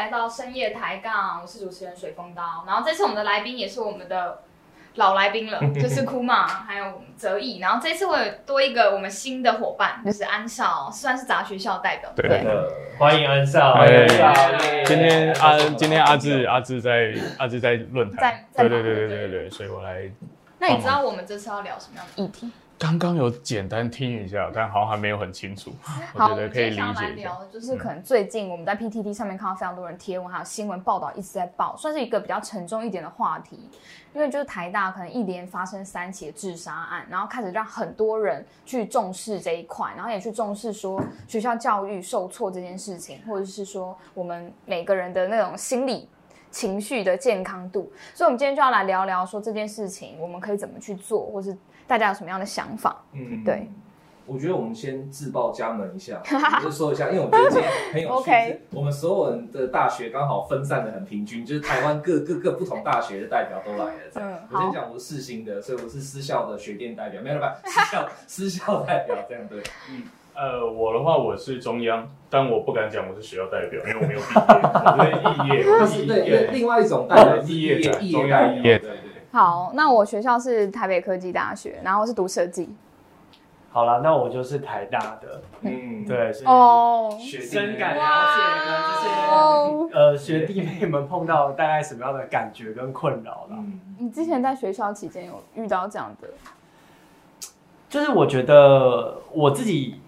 来到深夜抬杠，我是主持人水风刀。然后这次我们的来宾也是我们的老来宾了，就是库玛还有泽毅。然后这次我有多一个我们新的伙伴，就是安少，算是杂学校代表。对，欢迎安少。欢迎安少。今天阿今天阿志阿志在阿志在论坛，在对对对对对对，所以我来。那你知道我们这次要聊什么样的议题？刚刚有简单听一下，但好像还没有很清楚。我觉得可以理解一下。就是可能最近我们在 PTT 上面看到非常多人贴文，还有新闻报道一直在报，算是一个比较沉重一点的话题。因为就是台大可能一连发生三起自杀案，然后开始让很多人去重视这一块，然后也去重视说学校教育受挫这件事情，或者是说我们每个人的那种心理情绪的健康度。所以，我们今天就要来聊聊说这件事情，我们可以怎么去做，或是。大家有什么样的想法？嗯，对，我觉得我们先自报家门一下，就说一下，因为我觉得今天很有趣。我们所有人的大学刚好分散的很平均，就是台湾各各个不同大学的代表都来了。嗯，我先讲我是四新的，所以我是私校的学电代表，没有吧？私校私校代表这样对。嗯，呃，我的话我是中央，但我不敢讲我是学校代表，因为我没有毕业，我是肄业，那 是对另外一种代表，肄业的肄业代表，对。好，那我学校是台北科技大学，然后是读设计。好了，那我就是台大的，嗯，对，哦，深感了解跟这些呃学弟妹们碰到大概什么样的感觉跟困扰了。你之前在学校期间有遇到这样的？就是我觉得我自己。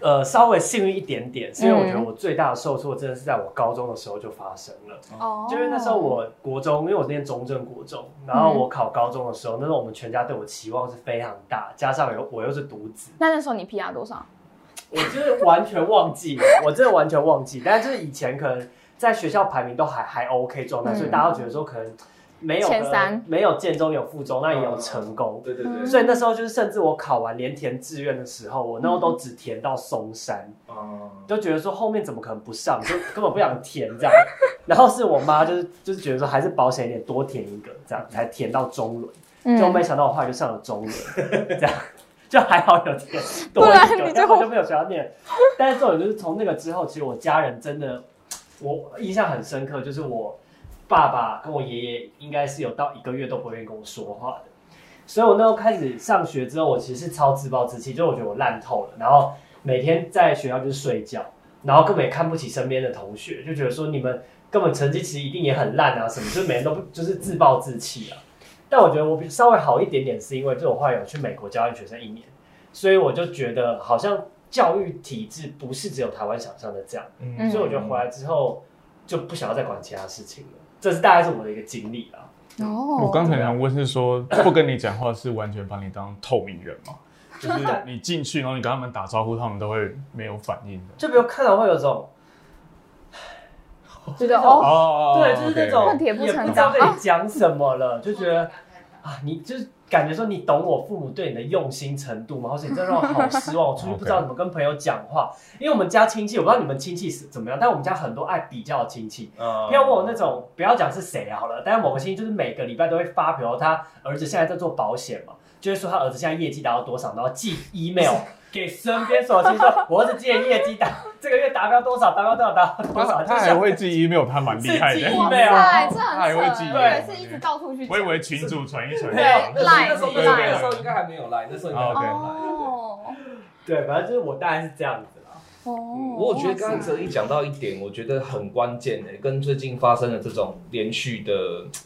呃，稍微幸运一点点，是因为我觉得我最大的受挫真的是在我高中的时候就发生了。哦，就是那时候我国中，因为我念中正国中，然后我考高中的时候，那时候我们全家对我期望是非常大，加上有我又是独子。那那时候你 PR 多少？我就是完全忘记了，我真的完全忘记。但是就是以前可能在学校排名都还还 OK 状态，所以大家都觉得说可能。没有前三，没有建中有附中，那也有成功。对对对。所以那时候就是，甚至我考完连填志愿的时候，我那时候都只填到松山，哦，就觉得说后面怎么可能不上，就 根本不想填这样。然后是我妈就是就是觉得说还是保险一点，多填一个这样才填到中仑，就没想到我后来就上了中仑，这样 就还好有填多一个，然后就没有学校念。但是这种就是从那个之后，其实我家人真的我印象很深刻，就是我。爸爸跟我爷爷应该是有到一个月都不愿意跟我说话的，所以我那时候开始上学之后，我其实是超自暴自弃，就我觉得我烂透了，然后每天在学校就是睡觉，然后根本也看不起身边的同学，就觉得说你们根本成绩其实一定也很烂啊什么，就每天都不就是自暴自弃啊。但我觉得我比稍微好一点点，是因为就我后来有去美国教育学生一年，所以我就觉得好像教育体制不是只有台湾想象的这样，所以我觉得回来之后就不想要再管其他事情了。这是大概是我的一个经历啦。哦，我刚才想问是说，不跟你讲话是完全把你当透明人吗？就是你进去，然后你跟他们打招呼，他们都会没有反应的。就比如看到会有种，觉得哦，对，就是那种也不知道跟你讲什么了，就觉得啊，你就是。感觉说你懂我父母对你的用心程度吗？或者你真的让我好失望，我出去不知道怎么跟朋友讲话。因为我们家亲戚，我不知道你们亲戚是怎么样，但我们家很多爱比较的亲戚。嗯，要问我那种，不要讲是谁好了，但是某个亲戚就是每个礼拜都会发，比如他儿子现在在做保险嘛，就会说他儿子现在业绩达到多少，然后寄 email。给身边所有亲说，我儿子今年业绩达 这个月达标多少？达标多少？达多少？他还会寄 email，他蛮厉害的。email，他还会寄，对，是一直到处去。我以为群主传一传。对，那时候那时候应该还没有来，那时候应该还没有来。哦，对，反正就是我大概是这样子啦。哦，我觉得刚刚哲一讲到一点，我觉得很关键诶，跟最近发生的这种连续的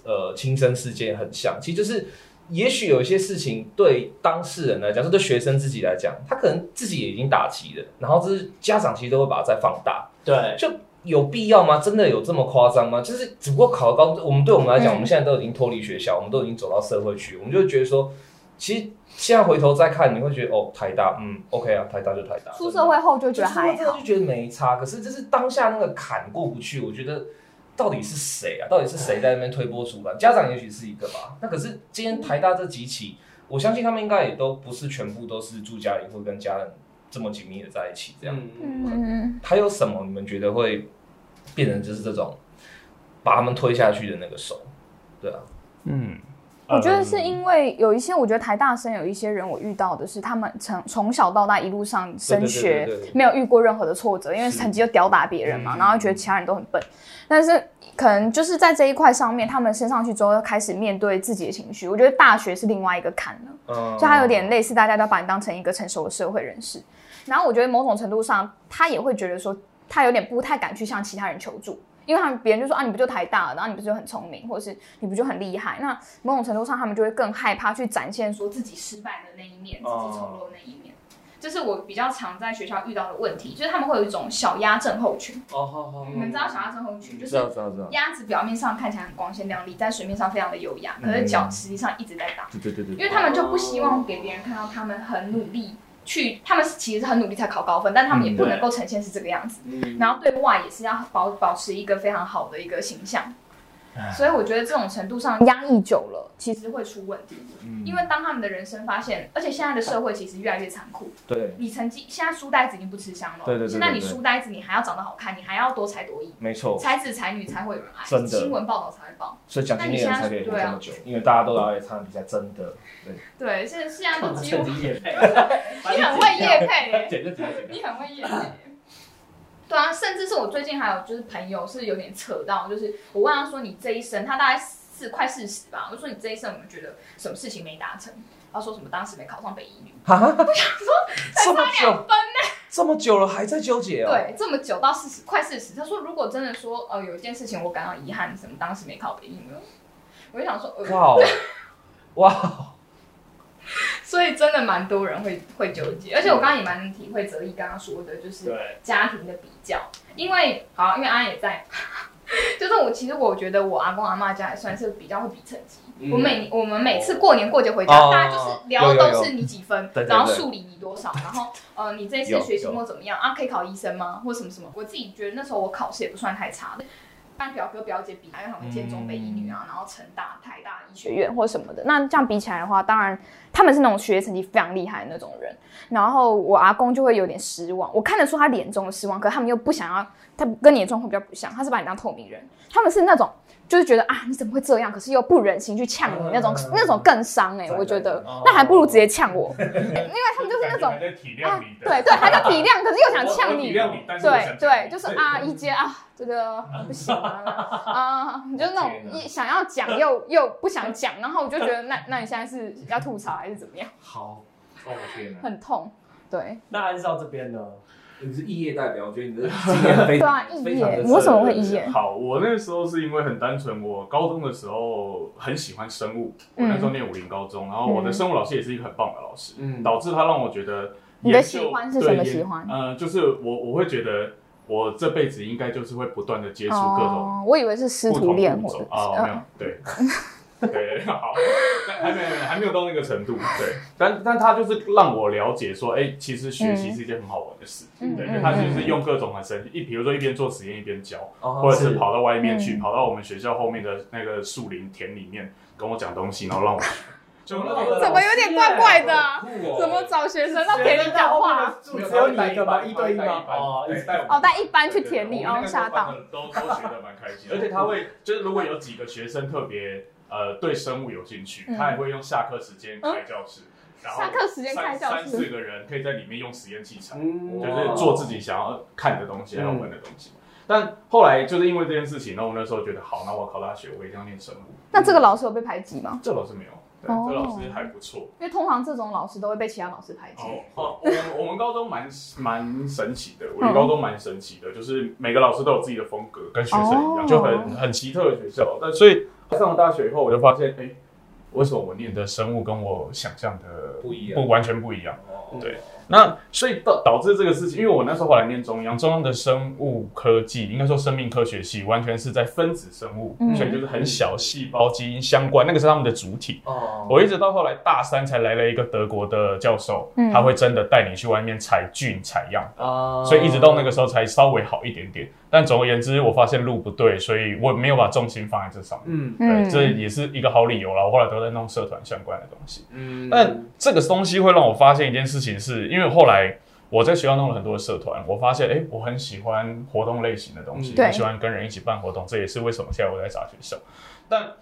呃轻生事件很像，其实就是。也许有一些事情对当事人来讲，是对学生自己来讲，他可能自己也已经打击了，然后这是家长其实都会把它再放大。对，就有必要吗？真的有这么夸张吗？就是只不过考高，我们对我们来讲，我们现在都已经脱离学校，我们都已经走到社会去，我们就觉得说，其实现在回头再看，你会觉得哦，台大，嗯，OK 啊，台大就台大。出社会后就觉得还好，就觉得没差。可是就是当下那个坎过不去，我觉得。到底是谁啊？到底是谁在那边推波助澜？家长也许是一个吧。那可是今天台大这几起，我相信他们应该也都不是全部都是住家里或跟家人这么紧密的在一起这样。嗯还有什么你们觉得会变成就是这种把他们推下去的那个手？对啊。嗯，我觉得是因为有一些，我觉得台大生有一些人，我遇到的是他们从从小到大一路上升学没有遇过任何的挫折，因为成绩就吊打别人嘛，嗯然后觉得其他人都很笨。但是可能就是在这一块上面，他们升上去之后，要开始面对自己的情绪。我觉得大学是另外一个坎了。嗯就他有点类似，大家都把你当成一个成熟的社会人士。然后我觉得某种程度上，他也会觉得说，他有点不太敢去向其他人求助，因为他们别人就说啊，你不就台大的，然后你不就很聪明，或者是你不就很厉害？那某种程度上，他们就会更害怕去展现说自己失败的那一面，自己丑陋的那一面。这是我比较常在学校遇到的问题，就是他们会有一种小鸭症候群。哦，好好，你们知道小鸭症候群就是知道知道知道，鸭子表面上看起来很光鲜亮丽，在水面上非常的优雅，可是脚实际上一直在打。对对对对，因为他们就不希望给别人看到他们很努力去，他们其实是很努力才考高分，但他们也不能够呈现是这个样子。嗯然后对外也是要保保持一个非常好的一个形象，所以我觉得这种程度上压抑久了，其实会出问题。嗯。因为当他们的人生发现，而且现在的社会其实越来越残酷，对，你曾经现在书呆子已经不吃香了，对对对对现在你书呆子你还要长得好看，你还要多才多艺，没错，才子才女才会有人爱，真的。新闻报道才会报。所以奖金猎人才可以活啊这么久，因为大家都来参加比赛，真的，对，对，现在现在都几乎 你很会夜 配。你很会演欸。对啊，甚至是我最近还有就是朋友是有点扯到，就是我问他说你这一生，他大概是快四十吧，我就说你这一生有没有觉得什么事情没达成？他说什么当时没考上北医女，哈，这么久，两分呢？这么久了还在纠结哦，对，这么久到四十快四十，他说如果真的说呃有一件事情我感到遗憾，什么当时没考北医女，我就想说，呃，靠，哇，所以真的蛮多人会会纠结，而且我刚刚也蛮能体会泽毅刚刚说的，就是，家庭的比较，因为好，因为阿安也在，就是我其实我觉得我阿公阿妈家也算是比较会比成绩。嗯我每我们每次过年过节回家，哦大家就是聊的都是你几分，然后数理你多少，然后 呃你这次学期末怎么样啊？可以考医生吗？或什么什么？我自己觉得那时候我考试也不算太差的。跟表哥表姐比，还有他们建中北医女啊，然后成大、台大医学院或什么的。那这样比起来的话，当然他们是那种学业成绩非常厉害的那种人。然后我阿公就会有点失望，我看得出他脸中的失望，可是他们又不想要，他跟你的状况比较不像，他是把你当透明人，他们是那种就是觉得啊你怎么会这样，可是又不忍心去呛你那种，那种更伤哎、我觉得那还不如直接呛我，因为他们就是那种还在体啊谅你的，对对，还在体谅，可是又想呛你，对对，就是啊，一阶啊，这个不行啊，啊，你就那种一想要讲又又不想讲，然后我就觉得那那你现在是要吐槽还是怎么样？好，哦天哪，很痛，对。那按照这边呢？你是异业代表，我觉得你的 经验非对啊，常异非常的业，你为什么会异业？好，我那时候是因为很单纯，我高中的时候很喜欢生物，我那时候念武林高中，然后我的生物老师也是一个很棒的老师，嗯。导致他让我觉得你的喜欢是什么喜欢？呃，就是我我会觉得我这辈子应该就是会不断的接触各种哦，我以为是师徒恋物或者种啊，没有是，对。对，好，但还没有还没有到那个程度，对，但但他就是让我了解说，哎、其实学习是一件很好玩的事，对，他就是用各种很神奇，一比如说一边做实验一边教，哦或者是跑到外面去，嗯。跑到我们学校后面的那个树林田里面跟我讲东西，然后让我怎么有点怪怪的怎么找学生到田里讲话？只有你一个吗？一对一吗？哦哦，，一带哦，带一班去田里，哦，吓到。，都都学的蛮开心，而且他会就是如果有几个学生特别呃对生物有兴趣，嗯他也会用下课时间开教室，然后下课时间开教室三三四个人可以在里面用实验器材，嗯就是做自己想要看的东西，还有嗯玩的东西。但后来就是因为这件事情，然后我那时候觉得好，那我考大学我一定要念生物。那这个老师有被排挤吗？这老师没有，对，哦这老师还不错。因为通常这种老师都会被其他老师排挤。哦，哦，我们我们高中蛮蛮神奇的，我们高中蛮神奇的，就是每个老师都有自己的风格，跟学生一样，哦就很很奇特的学校。但所以上了大学以后，我就发现，哎，为什么我念的生物跟我想象的不一样不完全不一样？哦对那所以导导致这个事情，因为我那时候后来念中央，中央的生物科技，应该说生命科学系，完全是在分子生物，嗯所以就是很小细胞基因相关，那个是他们的主体。哦，我一直到后来大三才来了一个德国的教授，嗯他会真的带你去外面采菌采样，哦所以一直到那个时候才稍微好一点点。但总而言之，我发现路不对，所以我没有把重心放在这上面。嗯对，这也是一个好理由啦。我后来都在弄社团相关的东西。嗯但这个东西会让我发现一件事情是，因为后来我在学校弄了很多的社团，我发现哎、诶我很喜欢活动类型的东西，嗯很喜欢跟人一起办活动，这也是为什么现在我在杂学校。但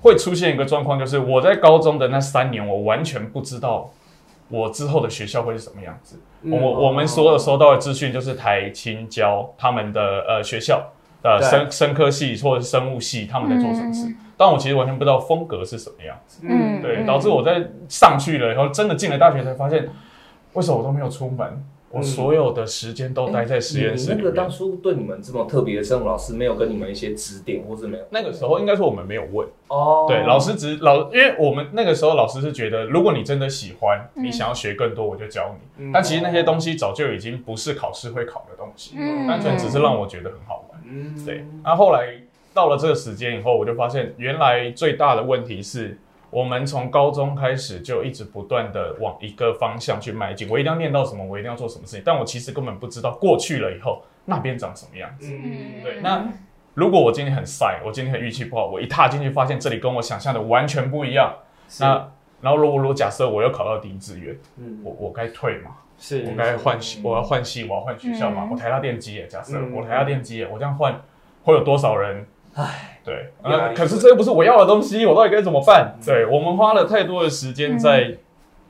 会出现一个状况，就是我在高中的那三年，我完全不知道我之后的学校会是什么样子。嗯我我们所有收到的资讯就是台青交他们的呃学校呃生生科系或者是生物系他们在做什么事嗯，但我其实完全不知道风格是什么样子。嗯对，嗯导致我在上去了以后，真的进了大学才发现，为什么我都没有出门？我所有的时间都待在实验室里面。你那个当初对你们这么特别的生物老师，没有跟你们一些指点，或是没有？那个时候应该说我们没有问，哦对，老师只老，因为我们那个时候老师是觉得，如果你真的喜欢，嗯你想要学更多，我就教你。嗯但其实那些东西早就已经不是考试会考的东西，嗯单纯只是让我觉得很好玩。嗯对，那后来到了这个时间以后，我就发现原来最大的问题是我们从高中开始就一直不断的往一个方向去迈进。我一定要念到什么，我一定要做什么事情，但我其实根本不知道过去了以后那边长什么样子。嗯对，那如果我今天很晒，我今天很运气不好，我一踏进去发现这里跟我想象的完全不一样，那然后如果如果假设我又考到第一志愿，嗯我我该退吗？是我该换系，我要换系，我要换学校嘛？嗯我台大电机耶，假设嗯我台大电机耶，我这样换会有多少人？唉，对，呃，可是这又不是我要的东西，我到底该怎么办？嗯对我们花了太多的时间在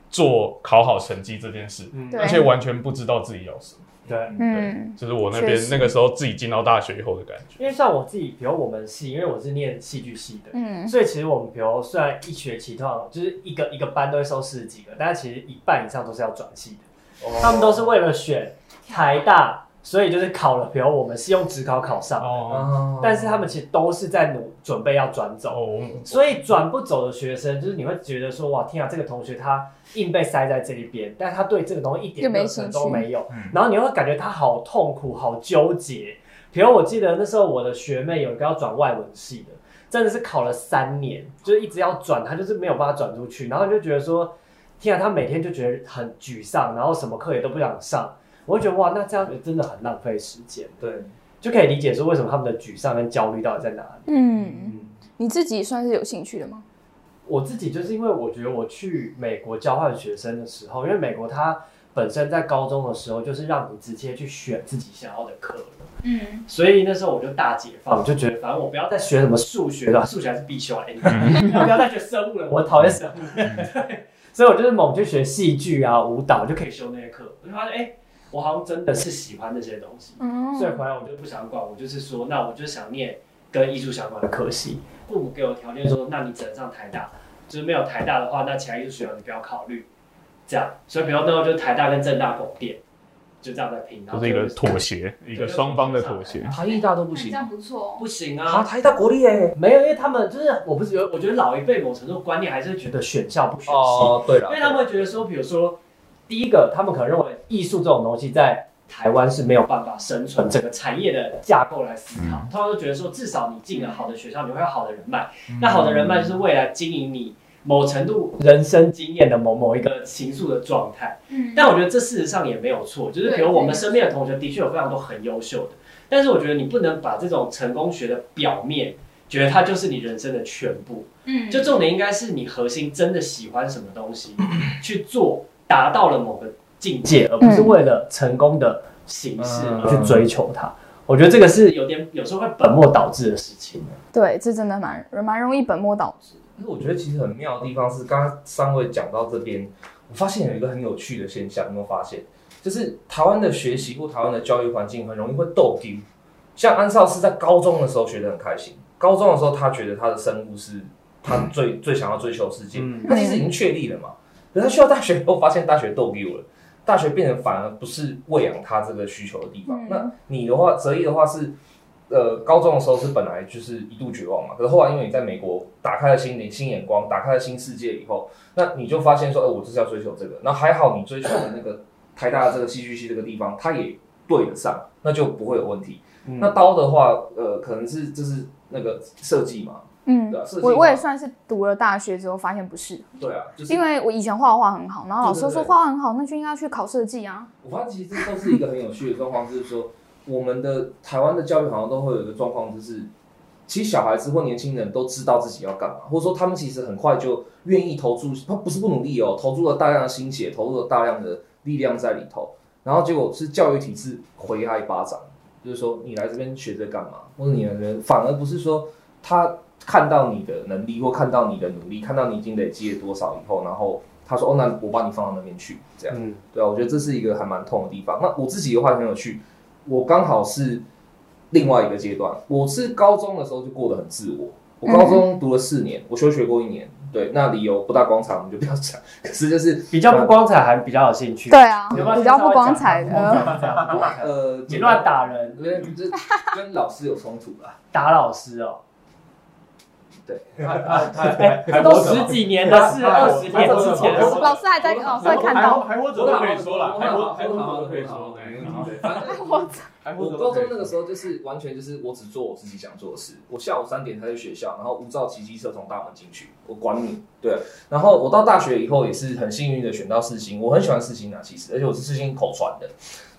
做考好成绩这件事，而且完全不知道自己要什么。对。嗯就是我那边那个时候自己进到大学以后的感觉。因为像我自己，比如我们系，因为我是念戏剧系的，嗯所以其实我们比如虽然一学期通常就是一个一个班都会收四十几个，但是其实一半以上都是要转系的。他们都是为了选台大，所以就是考了，比如我们是用职考考上的，哦。哦但是他们其实都是在努准备要转走。哦，所以转不走的学生，就是你会觉得说，哇，天啊，这个同学他硬被塞在这一边，但是他对这个东西一点都没有。嗯，然后你会感觉他好痛苦、好纠结。比如我记得那时候我的学妹有一个要转外文系的，真的是考了三年，就是一直要转，他就是没有办法转出去，然后你就觉得说，天啊，他每天就觉得很沮丧，然后什么课也都不想上。我就觉得哇，那这样真的很浪费时间，对，就可以理解说为什么他们的沮丧跟焦虑到底在哪里。嗯，嗯。你自己算是有兴趣的吗？我自己就是因为我觉得我去美国交换学生的时候，因为美国它本身在高中的时候就是让你直接去选自己想要的课了，嗯所以那时候我就大解放，我就觉得反正我不要再学什么数学了，数学还是必修啊 不要再学生物了，我讨厌生物。对，所以我就是猛去学戏剧啊、舞蹈，就可以修那些课。我就发现，哎、我好像真的是喜欢那些东西。嗯所以回来我就不想管，我就是说，那我就想念跟艺术相关的科系。父母给我条件说，那你只能上台大，就是没有台大的话，那其他艺术学校你不要考虑。这样，所以比如那时候就台大跟正大拱电，就这样在拼，然后就是一个妥协，一个双方的妥协。台艺大都不行这样不错。不行啊，啊，台大国立耶。没有，因为他们就是我不是觉得，我觉得老一辈某程度观念还是觉得选校不选系，哦，对了，因为他们会觉得说，比如说第一个，他们可能认为艺术这种东西在台湾是没有办法生存，整个产业的架构来思考，嗯。他们都觉得说，至少你进了好的学校，你会有好的人脉，那好的人脉就是未来经营你某程度人生经验的某某一个情愫的状态。嗯。但我觉得这事实上也没有错，就是比如我们身边的同学的确有非常多很优秀的，但是我觉得你不能把这种成功学的表面，觉得它就是你人生的全部。嗯。就重点应该是你核心真的喜欢什么东西，去做，达到了某个境界，而不是为了成功的形式而去追求它。我觉得这个是有点有时候会本末倒置的事情。对，这真的蛮蛮容易本末倒置。但是我觉得其实很妙的地方是，刚刚三位讲到这边，我发现有一个很有趣的现象，有没有发现？就是台湾的学习或台湾的教育环境很容易会斗丢。像安少是在高中的时候学得很开心，高中的时候他觉得他的生物是他最最想要追求的世界，嗯他其实已经确立了嘛。可是他去到大学以后，发现大学斗丢了，大学变成反而不是喂养他这个需求的地方。嗯那你的话，择一的话是，呃，高中的时候是本来就是一度绝望嘛，可是后来因为你在美国打开了新的新眼光，打开了新世界以后，那你就发现说，哎、我就是要追求这个。那还好你追求的那个台大的这个戏剧系这个地方，它也对得上，那就不会有问题。嗯那刀的话，呃，可能是就是那个设计嘛，嗯对啊设计我我也算是读了大学之后发现不是，对啊，就是因为我以前画画很好，然后老师说画画很好，那就应该去考设计啊。我发现其实这都是一个很有趣的状况，就是说我们的台湾的教育好像都会有一个状况，就是其实小孩子或年轻人都知道自己要干嘛，或者说他们其实很快就愿意投注，他不是不努力哦，投注了大量的心血，投入了大量的力量在里头，然后结果是教育体制回他一巴掌，就是说你来这边学这干嘛，或者你来这边反而不是说他看到你的能力或看到你的努力，看到你已经累积了多少以后，然后他说：“哦，那我把你放到那边去。”这样，嗯对啊，我觉得这是一个还蛮痛的地方。那我自己的话很有趣，我刚好是另外一个阶段，我是高中的时候就过得很自我。我高中读了四年，我休学过一年，对，那理由不大光彩，我们就不要讲。可是就是比较不光彩，还比较有兴趣。对啊，比较不光彩的。呃，你乱打人，跟老师有冲突啦。打老师哦，对，哎，这 都十几年的事，二十年之前的事。老师还在，老师还看到，还活着都可以说了，还活还活着都可以说，没问题。对，反正我我高中那个时候就是完全就是我只做我自己想做的事。我下午三点才去学校，然后无照骑机车从大门进去，我管你。对，然后我到大学以后也是很幸运的选到四星，我很喜欢四星啊，其实，而且我是四星口传的，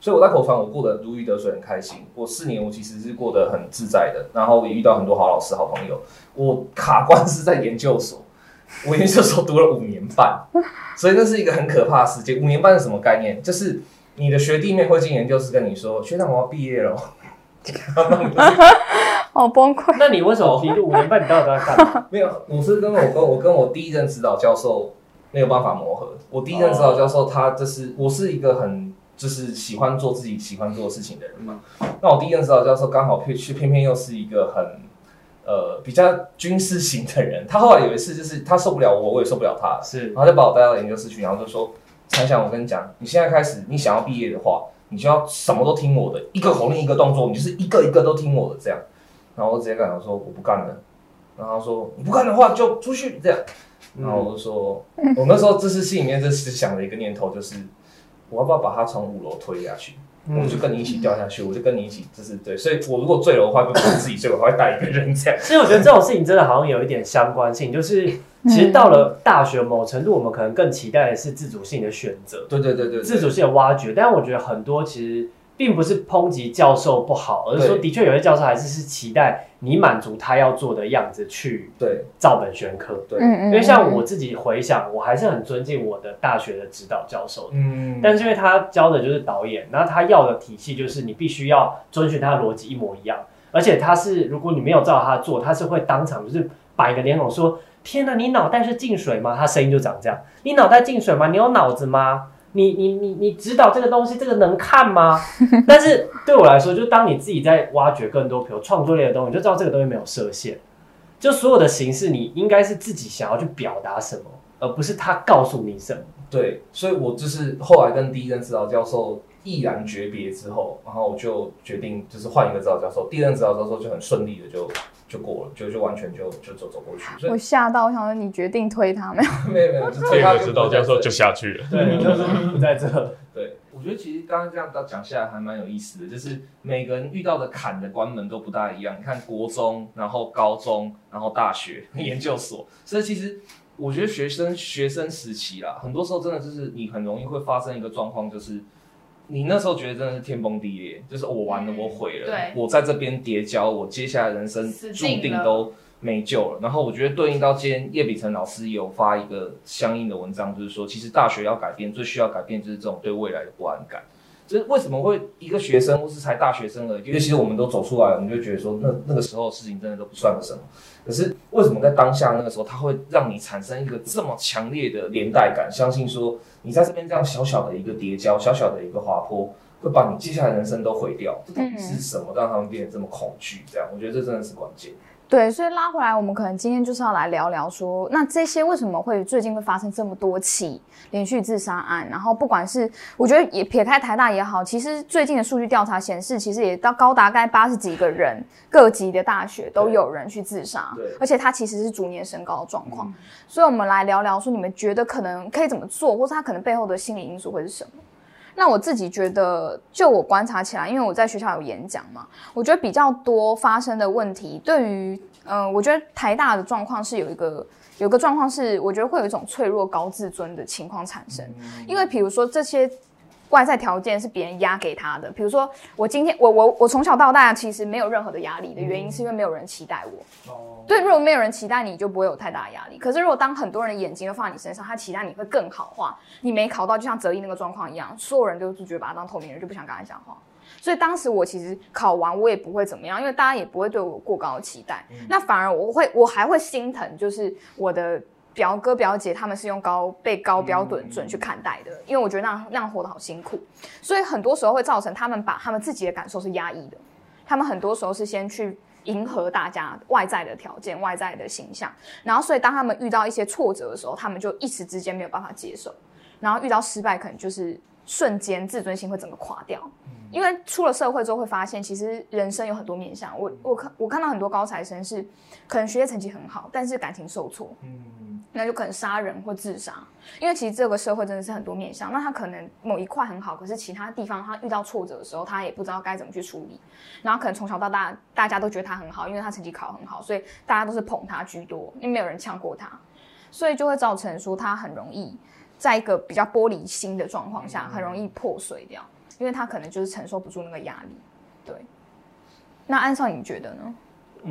所以我在口传我过得如鱼得水，很开心。我四年我其实是过得很自在的，然后也遇到很多好老师、好朋友。我卡关是在研究所，我研究所读了五年半，所以那是一个很可怕的时间。五年半是什么概念？就是你的学弟妹会进研究室跟你说：“学长，我要毕业了。”好崩溃。那你为什么你五年半你到底在干嘛？没有，我是跟我跟我跟我第一任指导教授没有办法磨合。我第一任指导教授他就是我是一个很就是喜欢做自己喜欢做的事情的人嘛。那我第一任指导教授刚好偏偏偏又是一个很呃比较军事型的人。他后来有一次就是他受不了我，我也受不了他，是然后就把我带到研究室去，然后就说：“猜想，我跟你讲，你现在开始，你想要毕业的话，你就要什么都听我的，一个口令一个动作，你就是一个一个都听我的这样。”然后我直接跟他说：“我不干了。”然后他说：“你不干的话就出去这样。”然后我就说：“我那时候这是心里面就是想的一个念头，就是我要不要把他从五楼推下去？我就跟你一起掉下去，我就跟你一起，就是对。所以我如果坠楼的话，就不是自己坠，我还会带一个人这样。所以我觉得这种事情真的好像有一点相关性，就是其实到了大学某程度，我们可能更期待的是自主性的选择，对对对对，对自主性的挖掘。但是我觉得很多其实并不是抨击教授不好，而是说的确有些教授还是是期待你满足他要做的样子去对照本宣科。对，嗯因为像我自己回想，我还是很尊敬我的大学的指导教授的。嗯，但是因为他教的就是导演，然后他要的体系就是你必须要遵循他的逻辑一模一样，而且他是如果你没有照他做，他是会当场就是摆个脸孔说：“天哪，你脑袋是进水吗？”他声音就长这样：“你脑袋进水吗？你有脑子吗？你你你你指导这个东西，这个能看吗？” 但是对我来说，就当你自己在挖掘更多，比如创作类的东西，你就知道这个东西没有设限，就所有的形式你应该是自己想要去表达什么，而不是他告诉你什么。对，所以我就是后来跟第一任指导教授毅然诀别之后，然后我就决定就是换一个指导教授，第一任指导教授就很顺利的就就过了，就就完全就就走走过去，所我吓到，我想说你决定推他没有？没有没有，就这个指导教授就下去了。对，就是不在这。对，我觉得其实刚刚这样讲下来还蛮有意思的，就是每个人遇到的坎的关门都不大一样。你看国中，然后高中，然后大学、研究所，所以其实我觉得学生学生时期啦，很多时候真的就是你很容易会发生一个状况，就是你那时候觉得真的是天崩地裂，就是我完了，嗯我毁了，对我在这边跌跤，我接下来人生注定都没救了。然后我觉得对应到今天叶秉成老师有发一个相应的文章，就是说，其实大学要改变，最需要改变就是这种对未来的不安感。就是为什么会一个学生或是才大学生而已，因为其实我们都走出来了，我们就觉得说那那个时候的事情真的都不算个什么。可是为什么在当下那个时候，它会让你产生一个这么强烈的连带感？相信说你在这边这样小小的一个叠交，小小的一个滑坡，会把你接下来人生都毁掉。这到底是什么让他们变得这么恐惧？这样，我觉得这真的是关键。对，所以拉回来，我们可能今天就是要来聊聊说，那这些为什么会最近会发生这么多起连续自杀案？然后不管是我觉得也撇开台大也好，其实最近的数据调查显示，其实也到高达该八十几个人，各级的大学都有人去自杀，而且它其实是逐年升高的状况。所以我们来聊聊说，你们觉得可能可以怎么做，或是它可能背后的心理因素会是什么？那我自己觉得，就我观察起来，因为我在学校有演讲嘛，我觉得比较多发生的问题，对于，嗯、我觉得台大的状况是有一个有个状况是，我觉得会有一种脆弱高自尊的情况产生，因为比如说这些外在条件是别人压给他的，比如说我今天我我我从小到大其实没有任何的压力的原因，是因为没有人期待我。哦，对，如果没有人期待你，就不会有太大的压力。可是如果当很多人的眼睛都放在你身上，他期待你会更好的话，你没考到，就像泽一那个状况一样，所有人都是觉得把他当透明人，就不想跟他讲话。所以当时我其实考完我也不会怎么样，因为大家也不会对我过高的期待。嗯那反而我会，我还会心疼，就是我的表哥表姐他们是用高被高标准准去看待的，因为我觉得那样那样活得好辛苦，所以很多时候会造成他们把他们自己的感受是压抑的，他们很多时候是先去。迎合大家外在的条件、外在的形象，然后所以当他们遇到一些挫折的时候，他们就一时之间没有办法接受，然后遇到失败，可能就是瞬间自尊心会整个垮掉。因为出了社会之后会发现，其实人生有很多面向。我我看我看到很多高材生是可能学业成绩很好，但是感情受挫，嗯，那就可能杀人或自杀。因为其实这个社会真的是很多面向，那他可能某一块很好，可是其他地方他遇到挫折的时候，他也不知道该怎么去处理。然后可能从小到大大家都觉得他很好，因为他成绩考很好，所以大家都是捧他居多，因为没有人呛过他，所以就会造成说他很容易在一个比较玻璃心的状况下，很容易破碎掉，因为他可能就是承受不住那个压力。对，那安少你觉得呢？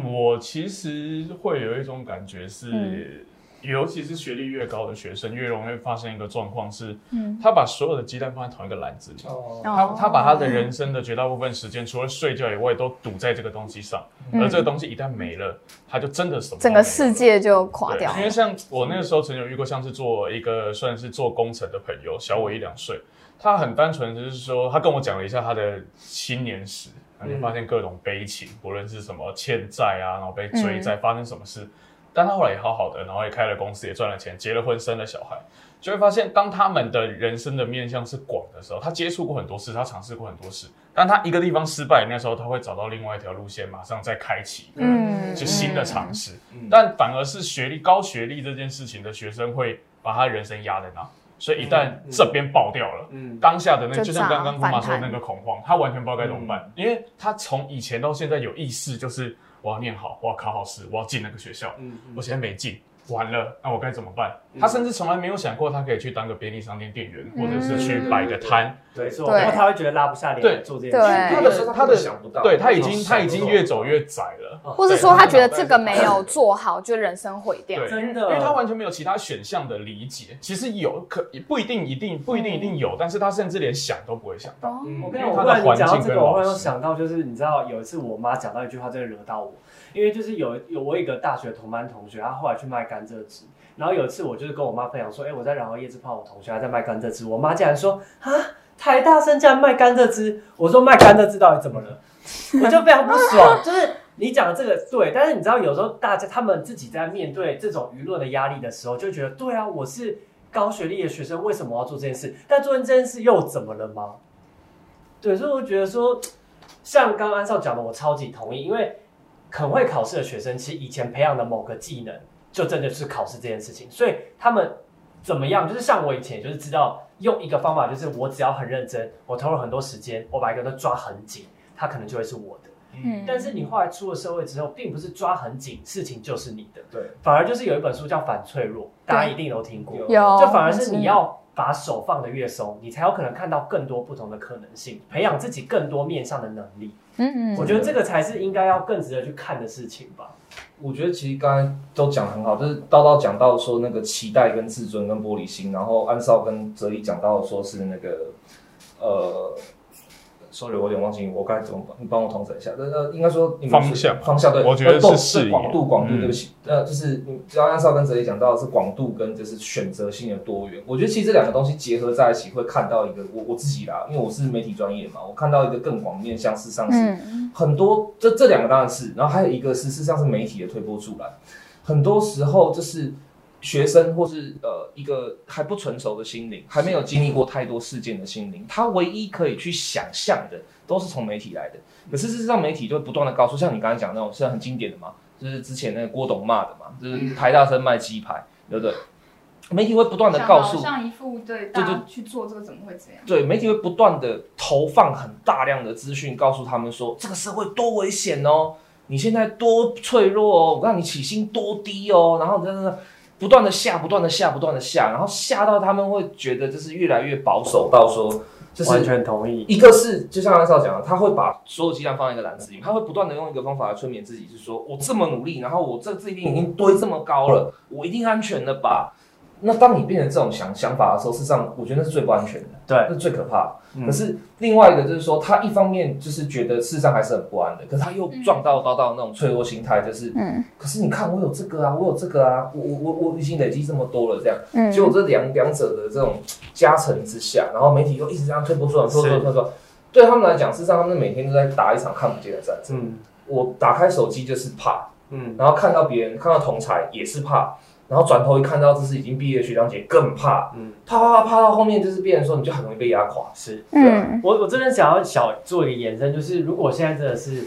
我其实会有一种感觉是，嗯尤其是学历越高的学生，越容易发生一个状况是，嗯他把所有的鸡蛋放在同一个篮子里。哦，他他把他的人生的绝大部分时间，除了睡觉以外，都赌在这个东西上。嗯而这个东西一旦没了，他就真的什么整个世界就垮掉了。因为像我那个时候曾有遇过，像是做一个算是做工程的朋友，小我一两岁，他很单纯，就是说他跟我讲了一下他的青年史，然后就发现各种悲情，不论是什么欠债啊，然后被追债，发生什么事。但他后来也好好的，然后也开了公司，也赚了钱，结了婚，生了小孩，就会发现，当他们的人生的面向是广的时候，他接触过很多事，他尝试过很多事，但他一个地方失败，那时候他会找到另外一条路线，马上再开启，嗯。就新的尝试。嗯但反而是学历高学历这件事情的学生会把他人生压在那，所以一旦这边爆掉了，嗯，当下的那就就像刚刚炸姑妈说的那个恐慌，他完全不知道该怎么办，因为他从以前到现在有意识，就是我要念好，我要考好试，我要进那个学校，嗯。我现在没进。完了，那我该怎么办？他甚至从来没有想过，他可以去当个便利商店店员，或者是去摆个摊。没错，对然后他会觉得拉不下脸对做这件事。他的他的想不到对他已经他已经越走越窄了。或是说他觉得这个没有做好，就人生毁掉。对，真的因为他完全没有其他选项的理解。其实有可不一定一定不一定一定有，但是他甚至连想都不会想到。我跟你讲，我忽然讲到这个，环境跟老我忽然想到，就是你知道有一次我妈讲到一句话，真的惹到我。因为就是有有我一个大学同班同学，他后来去卖甘蔗汁，然后有一次我就是跟我妈分享说，哎、我在然后叶子泡我同学还在卖甘蔗汁，我妈竟然说啊，台大生竟然卖甘蔗汁，我说卖甘蔗汁到底怎么了？我就非常不爽，就是你讲的这个对，但是你知道有时候大家他们自己在面对这种舆论的压力的时候，就觉得对啊，我是高学历的学生，为什么要做这件事？但做这件事又怎么了吗？对，所以我觉得说，像刚刚安少讲的，我超级同意，因为很会考试的学生，其实以前培养的某个技能，就真的是考试这件事情，所以他们怎么样，就是像我以前就是知道用一个方法，就是我只要很认真，我投入很多时间，我把一个都抓很紧，它可能就会是我的。嗯但是你后来出了社会之后，并不是抓很紧，事情就是你的，对，反而就是有一本书叫《反脆弱》，大家一定都听过。有有，就反而是你要把手放得越松，你才有可能看到更多不同的可能性，培养自己更多面向的能力。嗯嗯，我觉得这个才是应该要更值得去看的事情吧。我觉得其实刚才都讲得很好，就是叨叨讲到说那个期待跟自尊跟玻璃心，然后安少跟哲一讲到说是那个呃，sorry，我有点忘记我该怎么帮你帮我统整一下。呃呃，应该说你们方向方向对，我觉得是视野广度广度，嗯对不起，呃，就是你只要安少跟哲一讲到的是广度跟就是选择性的多元，我觉得其实这两个东西结合在一起，会看到一个我我自己啦，因为我是媒体专业嘛，我看到一个更广面向，事实上是。嗯很多这这两个当然是，然后还有一个是事实上是媒体的推波助澜，很多时候就是学生或是呃一个还不成熟的心灵，还没有经历过太多事件的心灵，他唯一可以去想象的都是从媒体来的。可是事实上，媒体就会不断的告诉，像你刚才讲那种是很经典的嘛，就是之前那个郭董骂的嘛，就是台大生卖鸡排，对不对？媒体会不断的告诉，像一副对大家去做这个怎么会这样？对，媒体会不断的投放很大量的资讯，告诉他们说这个社会多危险哦，你现在多脆弱哦，我告诉你起薪多低哦，然后真的不断的下，不断的下，不断的下，然后下到他们会觉得就是越来越保守，到说就完全同意。一个是就像安少讲的，他会把所有鸡蛋放在一个篮子里，他会不断的用一个方法来催眠自己，是说我这么努力，然后我这这一定已经堆这么高了，我一定安全的吧？那当你变成这种想想法的时候，事实上我觉得那是最不安全的，对。那是最可怕的。嗯。可是另外一个就是说，他一方面就是觉得事实上还是很不安的，可是他又撞到到到那种脆弱心态，就是，嗯。可是你看我有这个啊，我有这个啊，我我我我已经累积这么多了，这样，嗯。结果这两两者的这种加成之下，然后媒体又一直这样推波助澜，推波助澜，推波助澜，对他们来讲，事实上他们每天都在打一场看不见的战争。嗯。我打开手机就是怕，嗯，然后看到别人看到同才也是怕，然后转头一看到这是已经毕业的学长姐更怕，嗯怕怕怕怕到后面就是变成说你就很容易被压垮。是。嗯我我这边想要小做一个延伸，就是如果现在真的是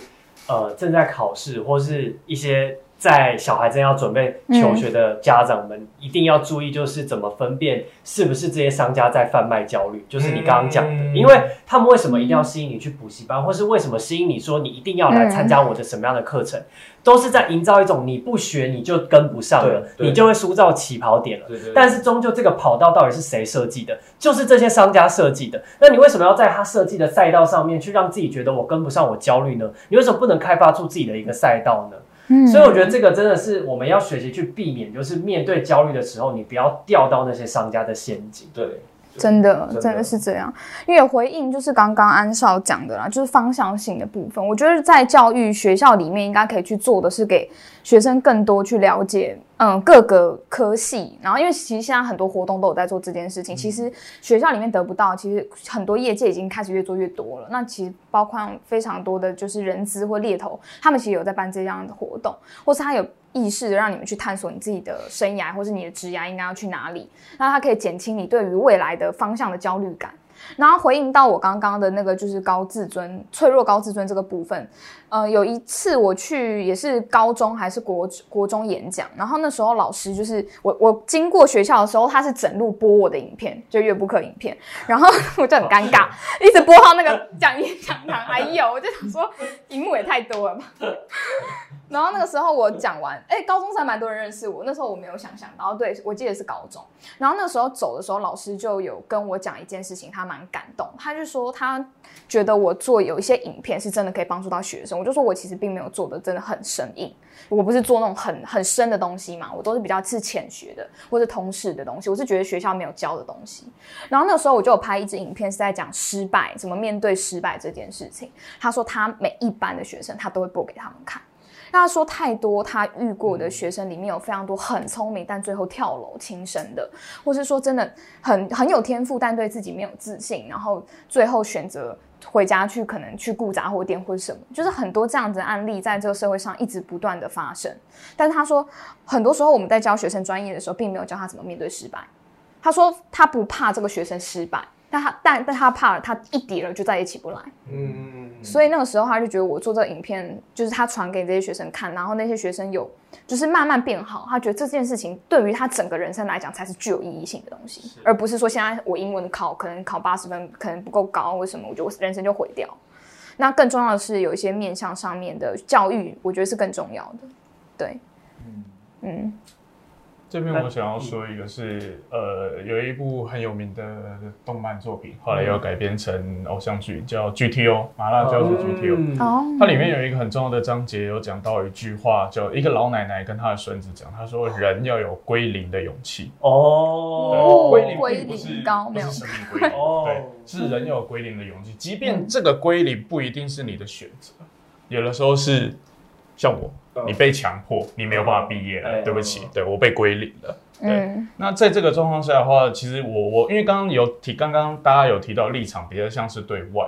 呃正在考试，或是一些在小孩正要准备求学的家长们，一定要注意，就是怎么分辨是不是这些商家在贩卖焦虑，就是你刚刚讲的，嗯因为他们为什么一定要吸引你去补习班，或是为什么吸引你说你一定要来参加我的什么样的课程，都是在营造一种你不学你就跟不上了，你就会输到起跑点了。但是终究这个跑道到底是谁设计的？就是这些商家设计的。那你为什么要在他设计的赛道上面去让自己觉得我跟不上，我焦虑呢？你为什么不能开发出自己的一个赛道呢？嗯所以我觉得这个真的是我们要学习去避免，就是面对焦虑的时候，你不要掉到那些商家的陷阱。对，真的真的是这样，因为回应就是刚刚安少讲的啦，就是方向性的部分。我觉得在教育学校里面应该可以去做的是给学生更多去了解，嗯，各个科系。然后因为其实现在很多活动都有在做这件事情，其实学校里面得不到，其实很多业界已经开始越做越多了。那其实包括非常多的就是人资或猎头，他们其实有在办这样的活动，或是他有意识的让你们去探索你自己的生涯或是你的职涯应该要去哪里。那它可以减轻你对于未来的方向的焦虑感。然后回应到我刚刚的那个就是高自尊、脆弱高自尊这个部分，呃，有一次我去也是高中还是国国中演讲，然后那时候老师就是我我经过学校的时候，他是整路播我的影片，就乐部课影片，然后我就很尴尬，一直播到那个 讲演讲堂，哎呦，我就想说荧幕也太多了吧。然后那个时候我讲完，哎，高中生蛮多人认识我，那时候我没有想象到，对我记得是高中。然后那时候走的时候，老师就有跟我讲一件事情，他蛮感动。他就说他觉得我做有一些影片是真的可以帮助到学生。我就说我其实并没有做的真的很生硬，我不是做那种很很深的东西嘛，我都是比较是浅学的或是通识的东西。我是觉得学校没有教的东西。然后那时候我就有拍一支影片，是在讲失败，怎么面对失败这件事情。他说他每一班的学生他都会播给他们看。那他说太多他遇过的学生里面有非常多很聪明，但最后跳楼轻生的，或是说真的很很有天赋，但对自己没有自信，然后最后选择回家去可能去雇杂货店或者什么，就是很多这样子的案例在这个社会上一直不断的发生。但是他说，很多时候我们在教学生专业的时候，并没有教他怎么面对失败。他说他不怕这个学生失败，但他但但他怕了，他一跌了就再也起不来。嗯，所以那个时候他就觉得我做这个影片，就是他传给这些学生看，然后那些学生有就是慢慢变好，他觉得这件事情对于他整个人生来讲才是具有意义性的东西，而不是说现在我英文考可能考八十分可能不够高，为什么我觉得我人生就毁掉。那更重要的是有一些面向上面的教育，我觉得是更重要的。对，嗯这边我想要说一个是，呃，有一部很有名的动漫作品，后来又改编成偶像剧，叫 GTO 麻辣教主 GTO。嗯哦，它里面有一个很重要的章节，有讲到一句话，叫一个老奶奶跟她的孙子讲，她说人要有归零的勇气。哦，归零归并不是零高没有不是生命归零，哦对，是人要有归零的勇气。即便这个归零不一定是你的选择，有的时候是像我，你被强迫，你没有办法毕业了，哎对不起，对我被归零了。对嗯那在这个状况下的话，其实我我因为刚刚有提，刚刚大家有提到立场比较像是对外，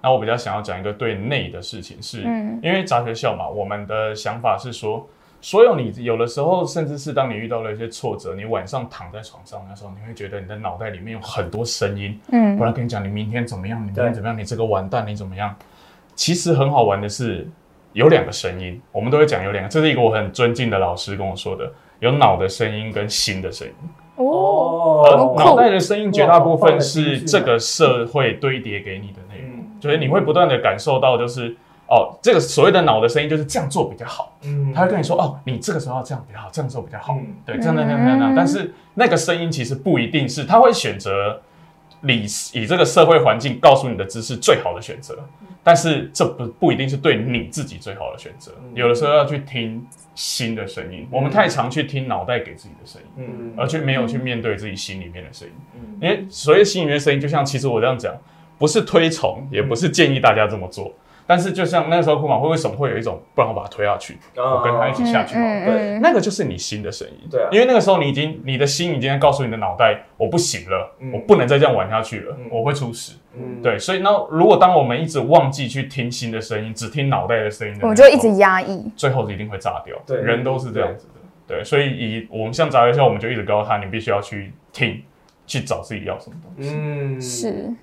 那我比较想要讲一个对内的事情是，嗯因为杂学校嘛，我们的想法是说，所有你有的时候，甚至是当你遇到了一些挫折，你晚上躺在床上的时候，你会觉得你的脑袋里面有很多声音，嗯我来跟你讲，你明天怎么样，你明天怎么样，你这个完蛋，你怎么样？其实很好玩的是，有两个声音，我们都会讲有两个，这是一个我很尊敬的老师跟我说的，有脑的声音跟心的声音。哦，脑袋的声音绝大部分是这个社会堆叠给你的内容，嗯。就是你会不断的感受到，就是哦，这个所谓的脑的声音就是这样做比较好，嗯。他会跟你说哦，你这个时候要这样比较好，这样做比较好，嗯。对，这样这样这样这样。但是那个声音其实不一定是，他会选择以以这个社会环境告诉你的知识最好的选择，但是这不不一定是对你自己最好的选择。嗯有的时候要去听心的声音，我们太常去听脑袋给自己的声音，嗯而却没有去面对自己心里面的声音。嗯因为所谓心里面的声音，就像其实我这样讲，不是推崇，也不是建议大家这么做。但是就像那时候库马会为什么会有一种，不然我把他推下去，我跟他一起下去。对那个就是你心的声音，对啊因为那个时候你已经，你的心已经在告诉你的脑袋，我不行了，嗯我不能再这样玩下去了，嗯我会出事。嗯，对，所以那如果当我们一直忘记去听心的声音，只听脑袋的声音的时候，我们就一直压抑。最后一定会炸掉。对人都是这样子的。对，所以以我们像杂学校，我们就一直告诉他，你必须要去听，去找自己要什么东西。嗯，是，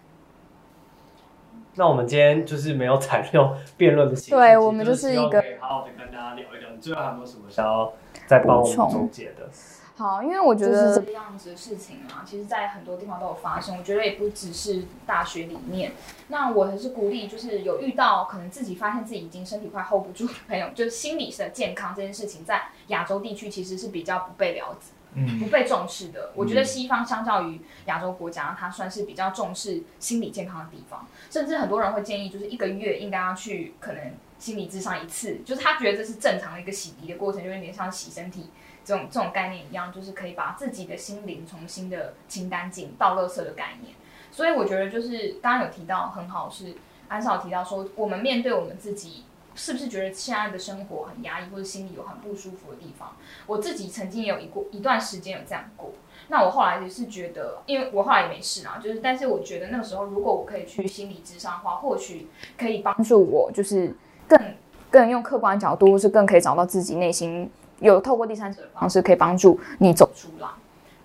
那我们今天就是没有采用辩论的形式，对我们就是一个好好的跟大家聊一聊。你最后还有没有什么想要再帮我们总结的？好，因为我觉得这样子的事情啊，其实在很多地方都有发生。我觉得也不只是大学里面。那我还是鼓励，就是有遇到可能自己发现自己已经身体快 hold 不住的朋友，就是心理的健康这件事情，在亚洲地区其实是比较不被了解。嗯不被重视的。我觉得西方相较于亚洲国家，它算是比较重视心理健康的地方，甚至很多人会建议，就是一个月应该要去可能心理咨商一次，就是他觉得这是正常的一个洗涤的过程，就有点像洗身体这种这种概念一样，就是可以把自己的心灵重新的清干净，倒垃圾的概念。所以我觉得就是刚刚有提到很好，是安少提到说，我们面对我们自己。是不是觉得现在的生活很压抑，或者心里有很不舒服的地方？我自己曾经也有一过一段时间有这样过。那我后来也是觉得，因为我后来也没事啊，就是但是我觉得那个时候，如果我可以去心理咨商的话，或许可以帮助我，就是更更用客观角度，或是更可以找到自己内心有透过第三者的方式，可以帮助你走出来。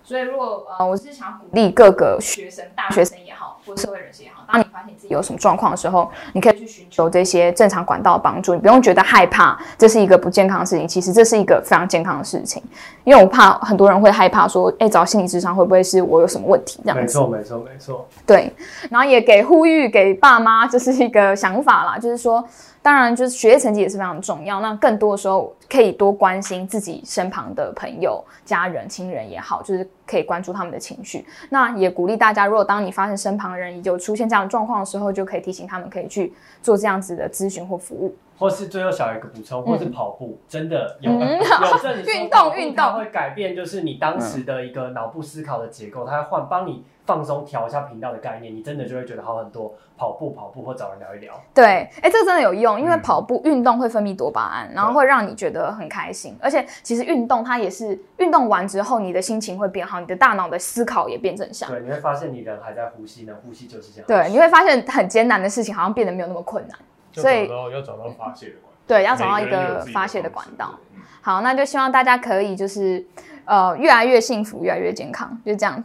所以，如果呃，我是想鼓励各个学生、大学生也好，或社会人士也好，当你发现自己有什么状况的时候，你可以去寻求这些正常管道的帮助，你不用觉得害怕，这是一个不健康的事情。其实这是一个非常健康的事情，因为我怕很多人会害怕说，哎，找心理智商会不会是我有什么问题这样子？没错，没错，没错。对，然后也给呼吁给爸妈，这是一个想法啦，就是说，当然就是学业成绩也是非常重要，那更多的时候可以多关心自己身旁的朋友、家人、亲人也好，就是可以关注他们的情绪。那也鼓励大家，如果当你发现身旁人有出现这样状况的时候，就可以提醒他们可以去做这样子的咨询或服务。或是最后小一个补充，或是跑步，真的有嗯有 证说运动运动会改变，就是你当时的一个脑部思考的结构，它会换帮你放松调一下频道的概念，你真的就会觉得好很多。跑步跑步或找人聊一聊，对，哎，这个真的有用，因为嗯跑步运动会分泌多巴胺，然后会让你觉得很开心，而且其实运动它也是运动完之后，你的心情会变好，你的大脑的思考也变正向。对，你会发现你人还在呼吸呢，呼吸就是这样。对，你会发现很艰难的事情好像变得没有那么困难。就所以要找到发泄的管道，对，要找到一每个发泄的管道。。嗯好，那就希望大家可以就是呃越来越幸福，越来越健康，就这样。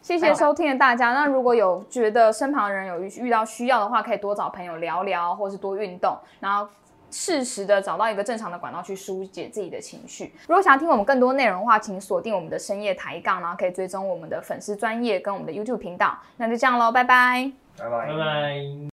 谢谢收听的大家。那如果有觉得身旁的人有遇到需要的话，可以多找朋友聊聊，或是多运动，然后适时的找到一个正常的管道去疏解自己的情绪。如果想要听我们更多内容的话，请锁定我们的深夜抬杠，然后可以追踪我们的粉丝专业跟我们的 YouTube 频道。那就这样喽，拜拜。拜拜拜拜。